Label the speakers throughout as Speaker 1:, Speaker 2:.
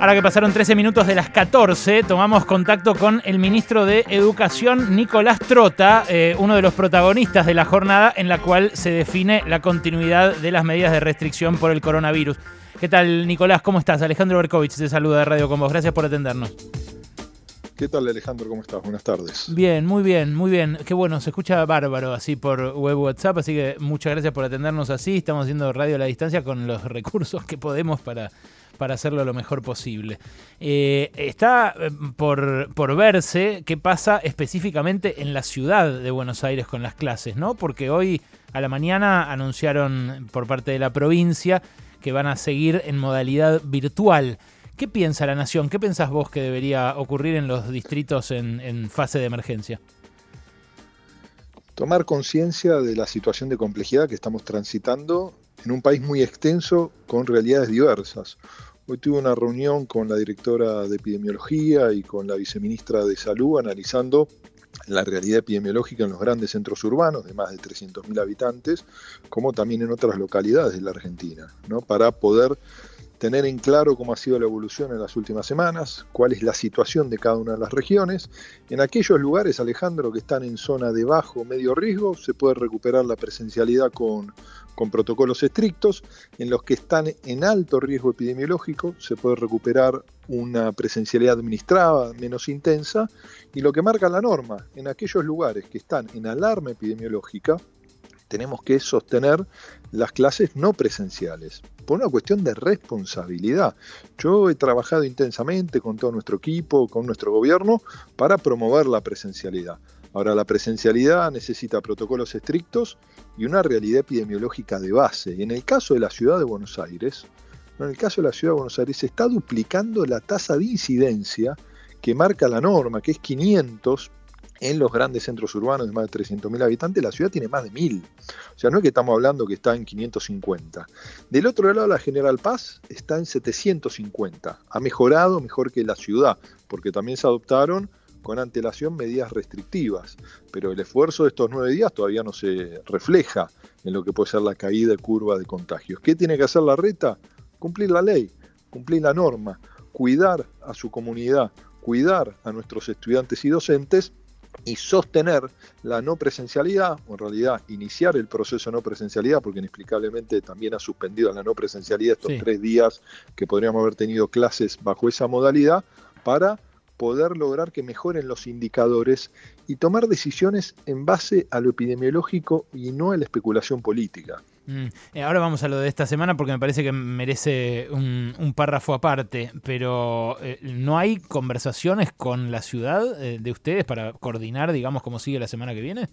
Speaker 1: Ahora que pasaron 13 minutos de las 14, tomamos contacto con el ministro de Educación, Nicolás Trota, eh, uno de los protagonistas de la jornada en la cual se define la continuidad de las medidas de restricción por el coronavirus. ¿Qué tal, Nicolás? ¿Cómo estás? Alejandro Berkovich te saluda de Radio Con Vos. Gracias por atendernos.
Speaker 2: ¿Qué tal Alejandro? ¿Cómo estás? Buenas tardes.
Speaker 1: Bien, muy bien, muy bien. Qué bueno, se escucha bárbaro así por web WhatsApp, así que muchas gracias por atendernos así. Estamos haciendo radio a la distancia con los recursos que podemos para para hacerlo lo mejor posible. Eh, está eh, por, verse qué pasa específicamente en la ciudad de Buenos Aires con las clases, ¿no? Porque hoy a la mañana anunciaron por parte de la provincia que van a seguir en modalidad virtual. ¿Qué piensa la Nación? ¿Qué pensás vos que debería ocurrir en los distritos en fase de emergencia?
Speaker 2: Tomar conciencia de la situación de complejidad que estamos transitando en un país muy extenso con realidades diversas. Hoy tuve una reunión con la directora de epidemiología y con la viceministra de salud analizando la realidad epidemiológica en los grandes centros urbanos de más de 300.000 habitantes, como también en otras localidades de la Argentina, ¿no? para poder tener en claro cómo ha sido la evolución en las últimas semanas, cuál es la situación de cada una de las regiones. En aquellos lugares, Alejandro, que están en zona de bajo o medio riesgo, se puede recuperar la presencialidad con, con protocolos estrictos. En los que están en alto riesgo epidemiológico, se puede recuperar una presencialidad administrada menos intensa. Y lo que marca la norma, en aquellos lugares que están en alarma epidemiológica, tenemos que sostener las clases no presenciales, por una cuestión de responsabilidad. Yo he trabajado intensamente con todo nuestro equipo, con nuestro gobierno, para promover la presencialidad. Ahora, la presencialidad necesita protocolos estrictos y una realidad epidemiológica de base. Y en el caso de la ciudad de Buenos Aires, en el caso de la ciudad de Buenos Aires, se está duplicando la tasa de incidencia que marca la norma, que es 500 en los grandes centros urbanos de más de 300.000 habitantes, la ciudad tiene más de 1.000. O sea, no es que estamos hablando que está en 550. Del otro lado, la General Paz está en 750. Ha mejorado mejor que la ciudad, porque también se adoptaron con antelación medidas restrictivas. Pero el esfuerzo de estos nueve días todavía no se refleja en lo que puede ser la caída de curva de contagios. ¿Qué tiene que hacer la reta? Cumplir la ley, cumplir la norma, cuidar a su comunidad, cuidar a nuestros estudiantes y docentes y sostener la no presencialidad, o en realidad iniciar el proceso de no presencialidad, porque inexplicablemente también ha suspendido la no presencialidad estos tres días que podríamos haber tenido clases bajo esa modalidad, para poder lograr que mejoren los indicadores y tomar decisiones en base a lo epidemiológico y no a la especulación política.
Speaker 1: Mm, eh, ahora vamos a lo de esta semana porque me parece que merece un, párrafo aparte, pero eh, ¿no hay conversaciones con la ciudad eh, de ustedes para coordinar, digamos, cómo sigue la semana que viene?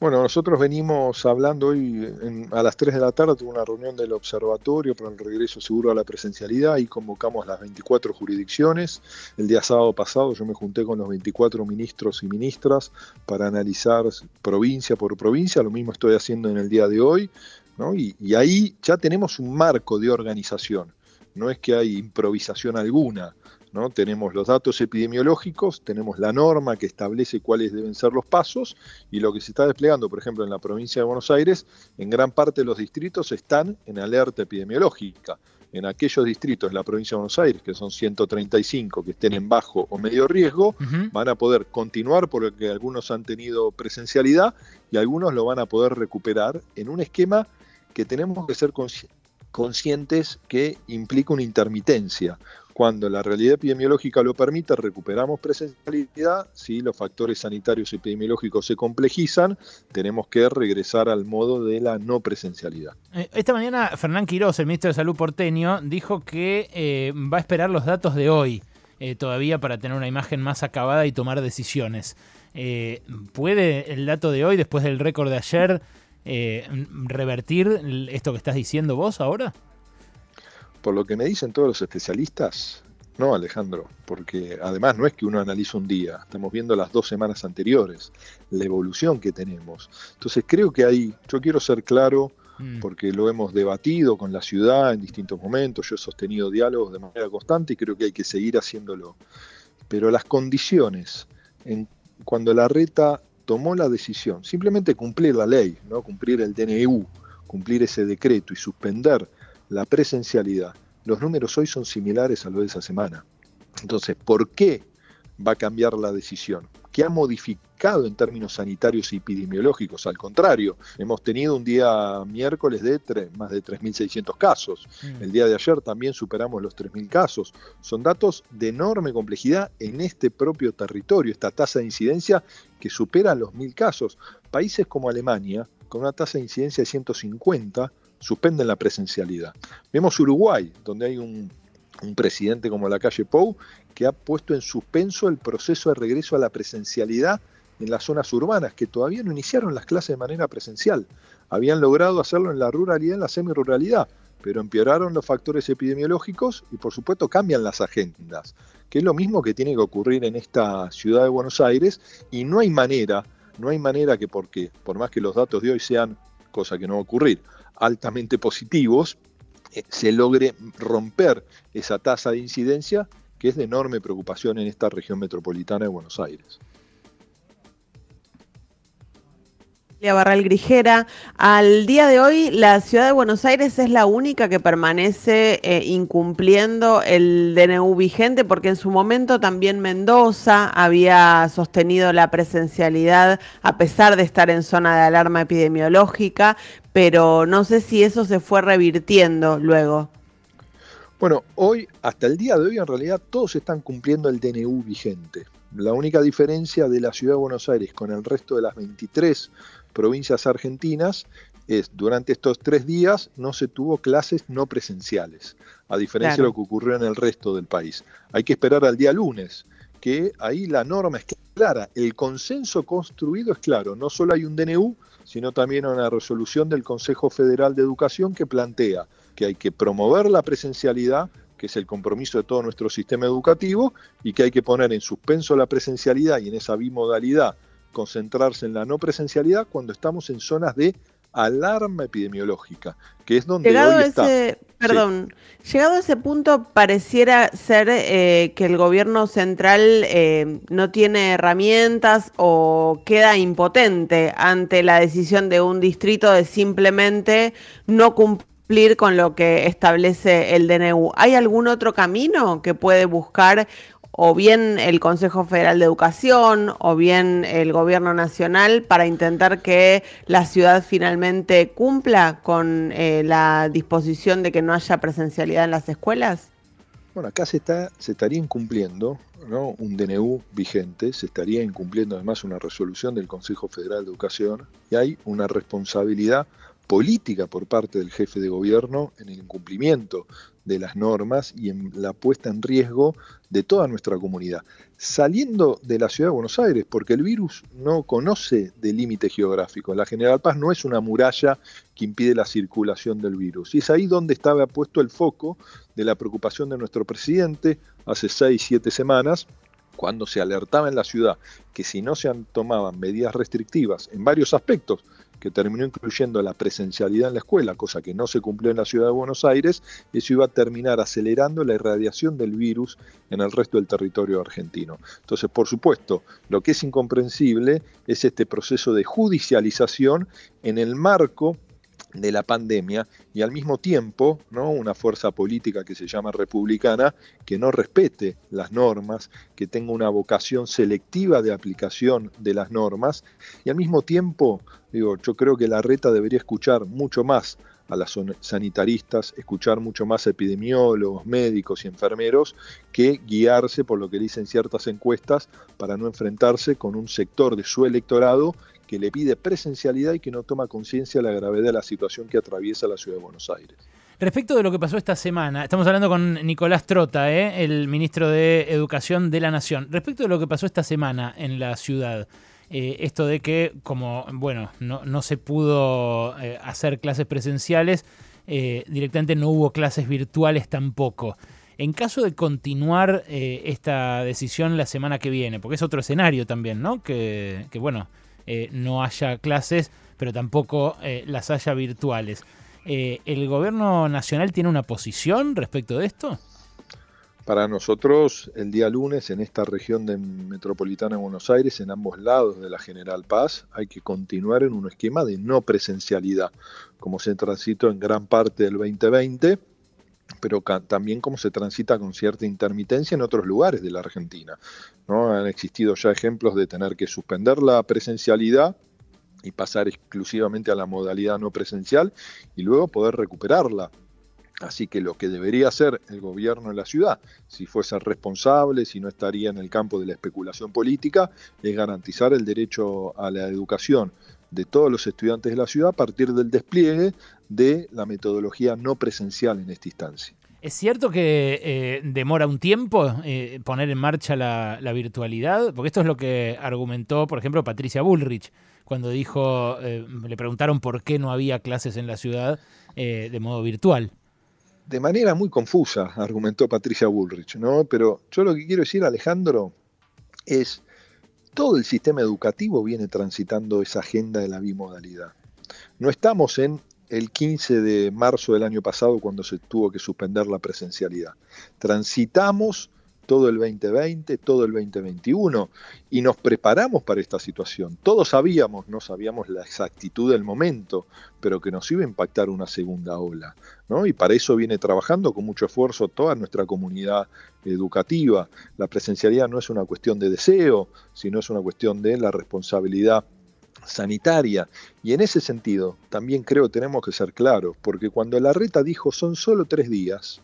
Speaker 2: Bueno, nosotros venimos hablando hoy a las 3 de la tarde, tuve una reunión del observatorio para el regreso seguro a la presencialidad y convocamos las 24 jurisdicciones. El día sábado pasado yo me junté con los 24 ministros y ministras para analizar provincia por provincia, lo mismo estoy haciendo en el día de hoy, ¿no? y, y ahí ya tenemos un marco de organización, no es que hay improvisación alguna. ¿No? Tenemos los datos epidemiológicos, tenemos la norma que establece cuáles deben ser los pasos y lo que se está desplegando, por ejemplo, en la provincia de Buenos Aires, en gran parte de los distritos están en alerta epidemiológica. En aquellos distritos de la provincia de Buenos Aires, que son 135, que estén en bajo o medio riesgo, van a poder continuar porque algunos han tenido presencialidad y algunos lo van a poder recuperar en un esquema que tenemos que ser conscientes que implica una intermitencia. Cuando la realidad epidemiológica lo permite, recuperamos presencialidad. Si los factores sanitarios y epidemiológicos se complejizan, tenemos que regresar al modo de la no presencialidad.
Speaker 1: Eh, esta mañana Fernán Quiroz, el ministro de Salud porteño, dijo que eh, va a esperar los datos de hoy eh, todavía para tener una imagen más acabada y tomar decisiones. ¿Puede el dato de hoy, después del récord de ayer, revertir esto que estás diciendo vos ahora?
Speaker 2: Por lo que me dicen todos los especialistas, no, Alejandro, porque además no es que uno analiza un día, estamos viendo las dos semanas anteriores, la evolución que tenemos. Entonces creo que ahí, yo quiero ser claro, mm. porque lo hemos debatido con la ciudad en distintos momentos, yo he sostenido diálogos de manera constante y creo que hay que seguir haciéndolo. Pero las condiciones, en, cuando la reta tomó la decisión, simplemente cumplir la ley, ¿no? cumplir el DNU, cumplir ese decreto y suspender la presencialidad los números hoy son similares a los de esa semana. Entonces, ¿por qué va a cambiar la decisión? ¿Qué ha modificado en términos sanitarios y epidemiológicos? Al contrario, hemos tenido un día miércoles de más de 3.600 casos. Mm. El día de ayer también superamos los 3.000 casos. Son datos de enorme complejidad en este propio territorio, esta tasa de incidencia que supera los 1.000 casos. Países como Alemania, con una tasa de incidencia de 150, suspenden la presencialidad. Vemos Uruguay, donde hay un, presidente como la calle Pou, que ha puesto en suspenso el proceso de regreso a la presencialidad en las zonas urbanas, que todavía no iniciaron las clases de manera presencial. Habían logrado hacerlo en la ruralidad, en la semiruralidad, pero empeoraron los factores epidemiológicos y por supuesto cambian las agendas, que es lo mismo que tiene que ocurrir en esta ciudad de Buenos Aires y no hay manera, no hay manera que porque, por más que los datos de hoy sean, cosa que no va a ocurrir, altamente positivos, eh, se logre romper esa tasa de incidencia que es de enorme preocupación en esta región metropolitana de Buenos Aires.
Speaker 3: Barral Grijera. Al día de hoy, la ciudad de Buenos Aires es la única que permanece eh, incumpliendo el DNU vigente, porque en su momento también Mendoza había sostenido la presencialidad a pesar de estar en zona de alarma epidemiológica, pero no sé si eso se fue revirtiendo luego.
Speaker 2: Bueno, hoy, hasta el día de hoy, en realidad todos están cumpliendo el DNU vigente. La única diferencia de la ciudad de Buenos Aires con el resto de las 23 provincias argentinas es durante estos tres días no se tuvo clases no presenciales, a diferencia de lo que ocurrió en el resto del país. Hay que esperar al día lunes, que ahí la norma es clara, el consenso construido es claro, no solo hay un DNU, sino también una resolución del Consejo Federal de Educación que plantea que hay que promover la presencialidad, que es el compromiso de todo nuestro sistema educativo, y que hay que poner en suspenso la presencialidad y en esa bimodalidad concentrarse en la no presencialidad cuando estamos en zonas de alarma epidemiológica, que es donde
Speaker 3: llegado
Speaker 2: hoy
Speaker 3: ese, Perdón, llegado a ese punto pareciera ser eh, que el gobierno central eh, no tiene herramientas o queda impotente ante la decisión de un distrito de simplemente no cumplir con lo que establece el DNU. ¿Hay algún otro camino que puede buscar o bien el Consejo Federal de Educación o bien el Gobierno Nacional para intentar que la ciudad finalmente cumpla con eh, la disposición de que no haya presencialidad en las escuelas?
Speaker 2: Bueno, acá se, está, se estaría incumpliendo ¿no? un DNU vigente, se estaría incumpliendo además una resolución del Consejo Federal de Educación y hay una responsabilidad política por parte del jefe de gobierno en el incumplimiento de las normas y en la puesta en riesgo de toda nuestra comunidad. Saliendo de la ciudad de Buenos Aires, porque el virus no conoce de límite geográfico. La General Paz no es una muralla que impide la circulación del virus. Y es ahí donde estaba puesto el foco de la preocupación de nuestro presidente hace seis, siete semanas, cuando se alertaba en la ciudad que si no se tomaban medidas restrictivas en varios aspectos, que terminó incluyendo la presencialidad en la escuela, cosa que no se cumplió en la ciudad de Buenos Aires, eso iba a terminar acelerando la irradiación del virus en el resto del territorio argentino. Entonces, por supuesto, lo que es incomprensible es este proceso de judicialización en el marco de la pandemia y al mismo tiempo ¿no? una fuerza política que se llama republicana que no respete las normas, que tenga una vocación selectiva de aplicación de las normas y al mismo tiempo, digo, yo creo que la reta debería escuchar mucho más a las sanitaristas, escuchar mucho más a epidemiólogos, médicos y enfermeros, que guiarse por lo que dicen ciertas encuestas para no enfrentarse con un sector de su electorado que le pide presencialidad y que no toma conciencia de la gravedad de la situación que atraviesa la ciudad de Buenos Aires.
Speaker 1: Respecto de lo que pasó esta semana, estamos hablando con Nicolás Trota, ¿eh? el ministro de Educación de la Nación. Respecto de lo que pasó esta semana en la ciudad, eh, esto de que, como, bueno, no, se pudo eh, hacer clases presenciales, directamente no hubo clases virtuales tampoco. En caso de continuar esta decisión la semana que viene, porque es otro escenario también, ¿no? Que, que bueno, eh, no haya clases, pero tampoco eh, las haya virtuales. Eh, ¿El gobierno nacional tiene una posición respecto de esto?
Speaker 2: Para nosotros, el día lunes, en esta región de metropolitana de Buenos Aires, en ambos lados de la General Paz, hay que continuar en un esquema de no presencialidad, como se transitó en gran parte del 2020, pero también cómo se transita con cierta intermitencia en otros lugares de la Argentina. ¿no? Han existido ya ejemplos de tener que suspender la presencialidad y pasar exclusivamente a la modalidad no presencial y luego poder recuperarla. Así que lo que debería hacer el gobierno de la ciudad, si fuese responsable, si no estaría en el campo de la especulación política, es garantizar el derecho a la educación de todos los estudiantes de la ciudad a partir del despliegue de la metodología no presencial en esta instancia.
Speaker 1: ¿Es cierto que eh, demora un tiempo eh, poner en marcha la, virtualidad? Porque esto es lo que argumentó, por ejemplo, Patricia Bullrich, cuando dijo, eh, le preguntaron por qué no había clases en la ciudad de modo virtual.
Speaker 2: De manera muy confusa, argumentó Patricia Bullrich, ¿no? Pero yo lo que quiero decir, Alejandro, es todo el sistema educativo viene transitando esa agenda de la bimodalidad. No estamos en el 15 de marzo del año pasado cuando se tuvo que suspender la presencialidad. Transitamos todo el 2020, todo el 2021 y nos preparamos para esta situación. Todos sabíamos, no sabíamos la exactitud del momento, pero que nos iba a impactar una segunda ola. ¿no? Y para eso viene trabajando con mucho esfuerzo toda nuestra comunidad educativa. La presencialidad no es una cuestión de deseo, sino es una cuestión de la responsabilidad sanitaria. Y en ese sentido, también creo tenemos que ser claros, porque cuando la reta dijo son solo tres días,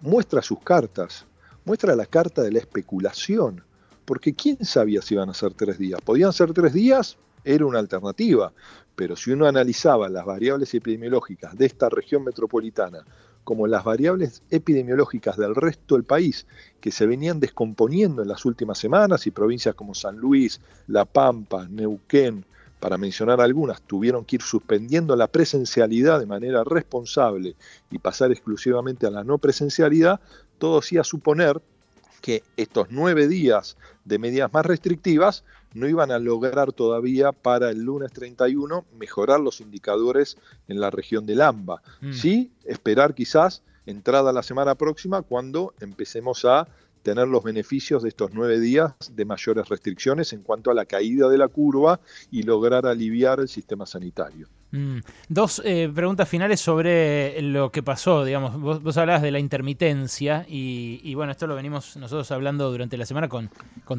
Speaker 2: muestra sus cartas, muestra la carta de la especulación, porque ¿quién sabía si iban a ser tres días? ¿Podían ser tres días? Era una alternativa, pero si uno analizaba las variables epidemiológicas de esta región metropolitana como las variables epidemiológicas del resto del país que se venían descomponiendo en las últimas semanas y provincias como San Luis, La Pampa, Neuquén, para mencionar algunas, tuvieron que ir suspendiendo la presencialidad de manera responsable y pasar exclusivamente a la no presencialidad, todo hacía suponer que estos nueve días de medidas más restrictivas no iban a lograr todavía para el lunes 31 mejorar los indicadores en la región del AMBA. Mm. Sí, esperar quizás entrada la semana próxima cuando empecemos a tener los beneficios de estos nueve días de mayores restricciones en cuanto a la caída de la curva y lograr aliviar el sistema sanitario.
Speaker 1: Mm. Dos eh, preguntas finales sobre lo que pasó, digamos, vos, hablabas de la intermitencia y, bueno, esto lo venimos nosotros hablando durante la semana con,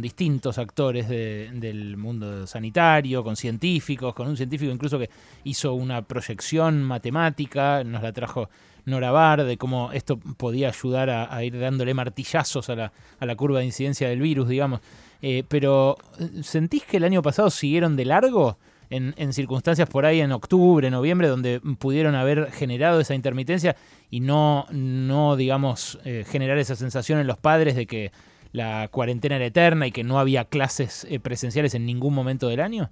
Speaker 1: distintos actores del mundo sanitario, con científicos, con un científico incluso que hizo una proyección matemática, nos la trajo Norabar, de cómo esto podía ayudar a, ir dándole martillazos a la, a la, curva de incidencia del virus, digamos. Eh, pero, ¿sentís que el año pasado siguieron de largo? En, circunstancias por ahí en octubre, noviembre, donde pudieron haber generado esa intermitencia y no, no digamos, eh, generar esa sensación en los padres de que la cuarentena era eterna y que no había clases eh, presenciales en ningún momento del año?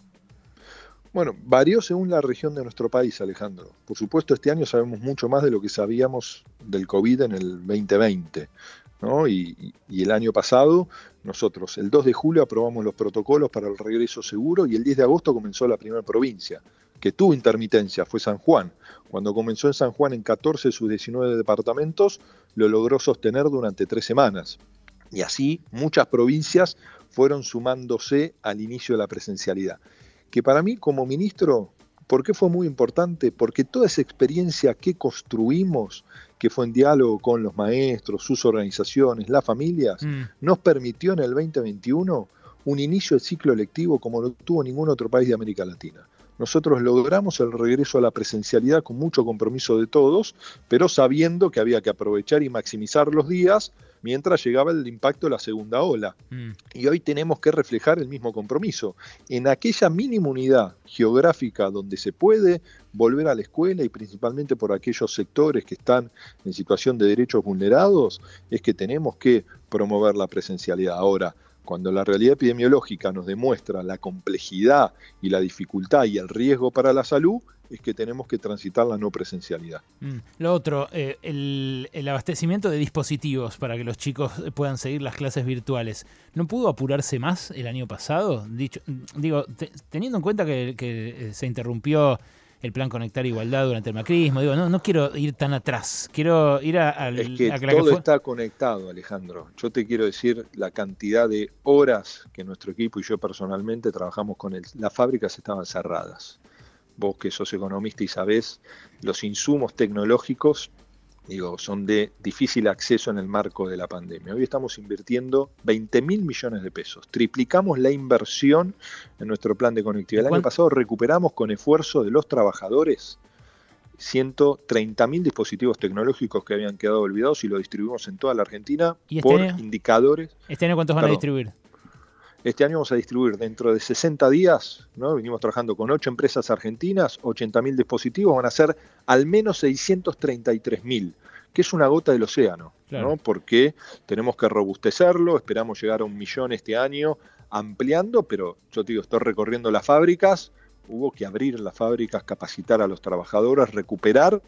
Speaker 2: Bueno, varió según la región de nuestro país, Alejandro. Por supuesto, este año sabemos mucho más de lo que sabíamos del COVID en el 2020. ¿No? Y, el año pasado, nosotros el 2 de julio aprobamos los protocolos para el regreso seguro y el 10 de agosto comenzó la primera provincia que tuvo intermitencia, fue San Juan. Cuando comenzó en San Juan en 14 de sus 19 departamentos, lo logró sostener durante tres semanas. Y así muchas provincias fueron sumándose al inicio de la presencialidad que para mí como ministro, ¿por qué fue muy importante? Porque toda esa experiencia que construimos, que fue en diálogo con los maestros, sus organizaciones, las familias, mm. nos permitió en el 2021 un inicio de ciclo electivo como no tuvo ningún otro país de América Latina. Nosotros logramos el regreso a la presencialidad con mucho compromiso de todos, pero sabiendo que había que aprovechar y maximizar los días mientras llegaba el impacto de la segunda ola. Mm. Y hoy tenemos que reflejar el mismo compromiso. En aquella mínima unidad geográfica donde se puede volver a la escuela y principalmente por aquellos sectores que están en situación de derechos vulnerados, es que tenemos que promover la presencialidad. Ahora, cuando la realidad epidemiológica nos demuestra la complejidad y la dificultad y el riesgo para la salud, es que tenemos que transitar la no presencialidad.
Speaker 1: Mm. Lo otro, eh, el, abastecimiento de dispositivos para que los chicos puedan seguir las clases virtuales, ¿no pudo apurarse más el año pasado? Dicho, digo, teniendo en cuenta que, eh, se interrumpió el plan Conectar Igualdad durante el macrismo. Digo, no, no quiero ir tan atrás, quiero ir a,
Speaker 2: es que, todo está conectado, Alejandro. Yo te quiero decir la cantidad de horas que nuestro equipo y yo personalmente trabajamos con él. Las fábricas estaban cerradas vos que sos economista y sabés, los insumos tecnológicos digo, son de difícil acceso en el marco de la pandemia. Hoy estamos invirtiendo 20 mil millones de pesos. Triplicamos la inversión en nuestro plan de conectividad. El año pasado recuperamos con esfuerzo de los trabajadores 130 mil dispositivos tecnológicos que habían quedado olvidados y lo distribuimos en toda la Argentina
Speaker 1: este
Speaker 2: por indicadores.
Speaker 1: ¿Este año cuántos van a distribuir?
Speaker 2: Este año vamos a distribuir dentro de 60 días, ¿no? venimos trabajando con 8 empresas argentinas, 80.000 dispositivos, van a ser al menos 633.000, que es una gota del océano, ¿no? porque tenemos que robustecerlo, esperamos llegar a un millón este año, ampliando, pero yo te digo, estoy recorriendo las fábricas, hubo que abrir las fábricas, capacitar a los trabajadores, recuperar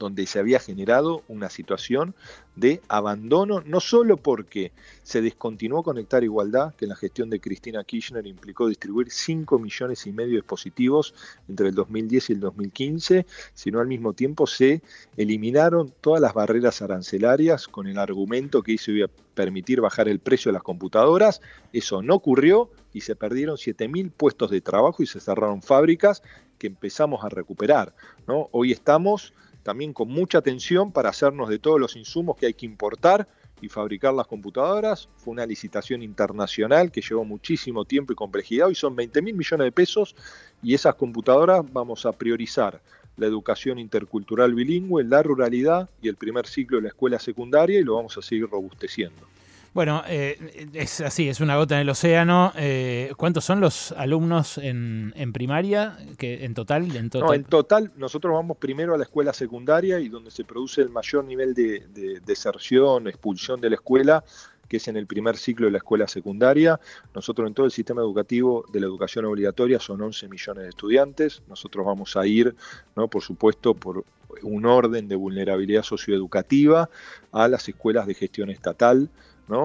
Speaker 2: donde se había generado una situación de abandono, no solo porque se descontinuó Conectar Igualdad, que en la gestión de Cristina Kirchner implicó distribuir 5 millones y medio de dispositivos entre el 2010 y el 2015, sino al mismo tiempo se eliminaron todas las barreras arancelarias con el argumento que eso iba a permitir bajar el precio de las computadoras. Eso no ocurrió y se perdieron 7.000 puestos de trabajo y se cerraron fábricas que empezamos a recuperar. ¿no? Hoy estamos también con mucha atención para hacernos de todos los insumos que hay que importar y fabricar las computadoras. Fue una licitación internacional que llevó muchísimo tiempo y complejidad. Hoy son 20 mil millones de pesos y esas computadoras vamos a priorizar la educación intercultural bilingüe, la ruralidad y el primer ciclo de la escuela secundaria y lo vamos a seguir robusteciendo.
Speaker 1: Bueno, eh, es así, es una gota en el océano. Eh, ¿Cuántos son los alumnos en, primaria que en total,
Speaker 2: en total? No, en total nosotros vamos primero a la escuela secundaria y donde se produce el mayor nivel de, deserción, expulsión de la escuela, que es en el primer ciclo de la escuela secundaria. Nosotros en todo el sistema educativo de la educación obligatoria son 11 millones de estudiantes. Nosotros vamos a ir, ¿no? por supuesto, por un orden de vulnerabilidad socioeducativa a las escuelas de gestión estatal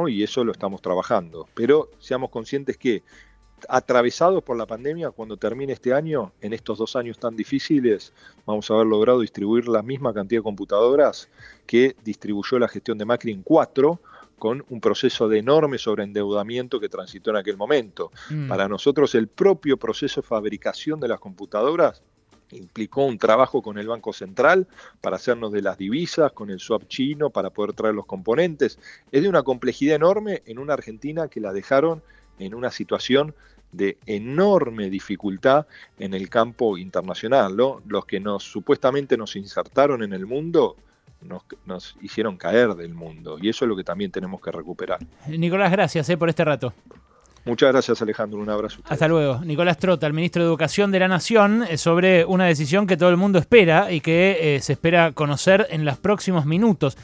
Speaker 2: y eso lo estamos trabajando. Pero seamos conscientes que atravesados por la pandemia, cuando termine este año, en estos dos años tan difíciles, vamos a haber logrado distribuir la misma cantidad de computadoras que distribuyó la gestión de Macri en cuatro, con un proceso de enorme sobreendeudamiento que transitó en aquel momento. Mm. Para nosotros el propio proceso de fabricación de las computadoras implicó un trabajo con el Banco Central para hacernos de las divisas, con el swap chino para poder traer los componentes. Es de una complejidad enorme en una Argentina que la dejaron en una situación de enorme dificultad en el campo internacional. Los que nos supuestamente nos insertaron en el mundo nos, nos, hicieron caer del mundo y eso es lo que también tenemos que recuperar.
Speaker 1: Nicolás, gracias eh, por este rato.
Speaker 2: Muchas gracias Alejandro, un abrazo.
Speaker 1: Hasta luego. Nicolás Trota, el ministro de Educación de la Nación, eh, sobre una decisión que todo el mundo espera y que eh, se espera conocer en los próximos minutos.